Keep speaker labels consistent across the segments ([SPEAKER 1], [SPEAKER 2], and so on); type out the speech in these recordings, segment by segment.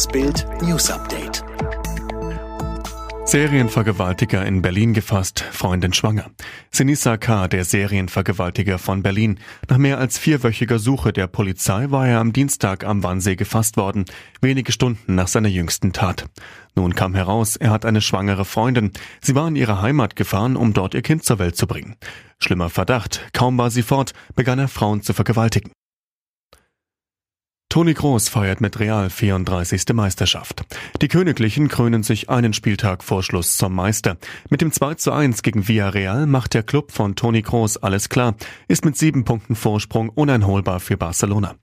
[SPEAKER 1] Das Bild News Update.
[SPEAKER 2] Serienvergewaltiger in Berlin gefasst, Freundin schwanger. Sinisa K., der Serienvergewaltiger von Berlin. Nach mehr als vierwöchiger Suche der Polizei war er am Dienstag am Wannsee gefasst worden, wenige Stunden nach seiner jüngsten Tat. Nun kam heraus, er hat eine schwangere Freundin. Sie war in ihre Heimat gefahren, um dort ihr Kind zur Welt zu bringen. Schlimmer Verdacht. Kaum war sie fort, begann er Frauen zu vergewaltigen. Toni Groß feiert mit Real 34. Meisterschaft. Die Königlichen krönen sich einen Spieltag vor Schluss zum Meister. Mit dem 2 zu 1 gegen Villarreal macht der Club von Toni Groß alles klar, ist mit sieben Punkten Vorsprung uneinholbar für Barcelona.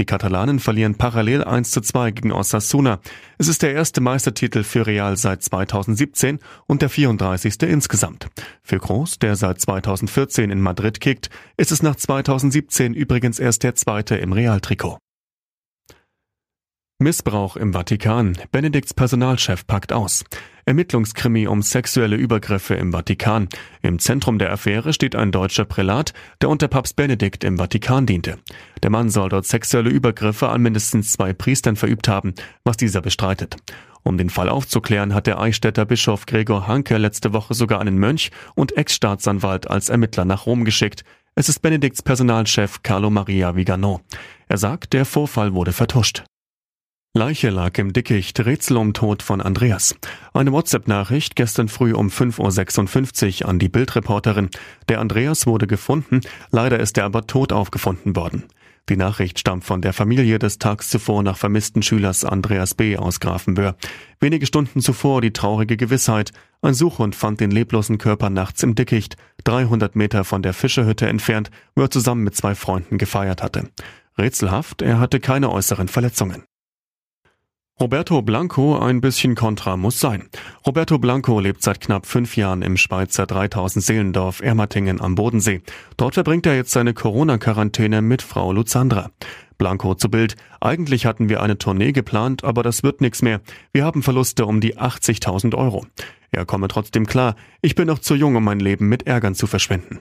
[SPEAKER 2] Die Katalanen verlieren parallel 1 zu 2 gegen Osasuna. Es ist der erste Meistertitel für Real seit 2017 und der 34. insgesamt. Für Groß, der seit 2014 in Madrid kickt, ist es nach 2017 übrigens erst der zweite im Real-Trikot. Missbrauch im Vatikan. Benedikts Personalchef packt aus. Ermittlungskrimi um sexuelle Übergriffe im Vatikan. Im Zentrum der Affäre steht ein deutscher Prälat, der unter Papst Benedikt im Vatikan diente. Der Mann soll dort sexuelle Übergriffe an mindestens zwei Priestern verübt haben, was dieser bestreitet. Um den Fall aufzuklären, hat der Eichstätter Bischof Gregor Hanke letzte Woche sogar einen Mönch und Ex-Staatsanwalt als Ermittler nach Rom geschickt. Es ist Benedikts Personalchef Carlo Maria Vigano. Er sagt, der Vorfall wurde vertuscht. Leiche lag im Dickicht, Rätsel um Tod von Andreas. Eine WhatsApp-Nachricht gestern früh um 5.56 Uhr an die Bildreporterin. Der Andreas wurde gefunden, leider ist er aber tot aufgefunden worden. Die Nachricht stammt von der Familie des tags zuvor nach vermissten Schülers Andreas B. aus Grafenböhr. Wenige Stunden zuvor die traurige Gewissheit. Ein Suchhund fand den leblosen Körper nachts im Dickicht, 300 Meter von der Fischerhütte entfernt, wo er zusammen mit zwei Freunden gefeiert hatte. Rätselhaft, er hatte keine äußeren Verletzungen. Roberto Blanco ein bisschen kontra muss sein. Roberto Blanco lebt seit knapp fünf Jahren im Schweizer 3000 Seelendorf Ermatingen am Bodensee. Dort verbringt er jetzt seine Corona-Quarantäne mit Frau Luzandra. Blanco zu Bild. Eigentlich hatten wir eine Tournee geplant, aber das wird nichts mehr. Wir haben Verluste um die 80.000 Euro. Er komme trotzdem klar. Ich bin noch zu jung, um mein Leben mit Ärgern zu verschwenden.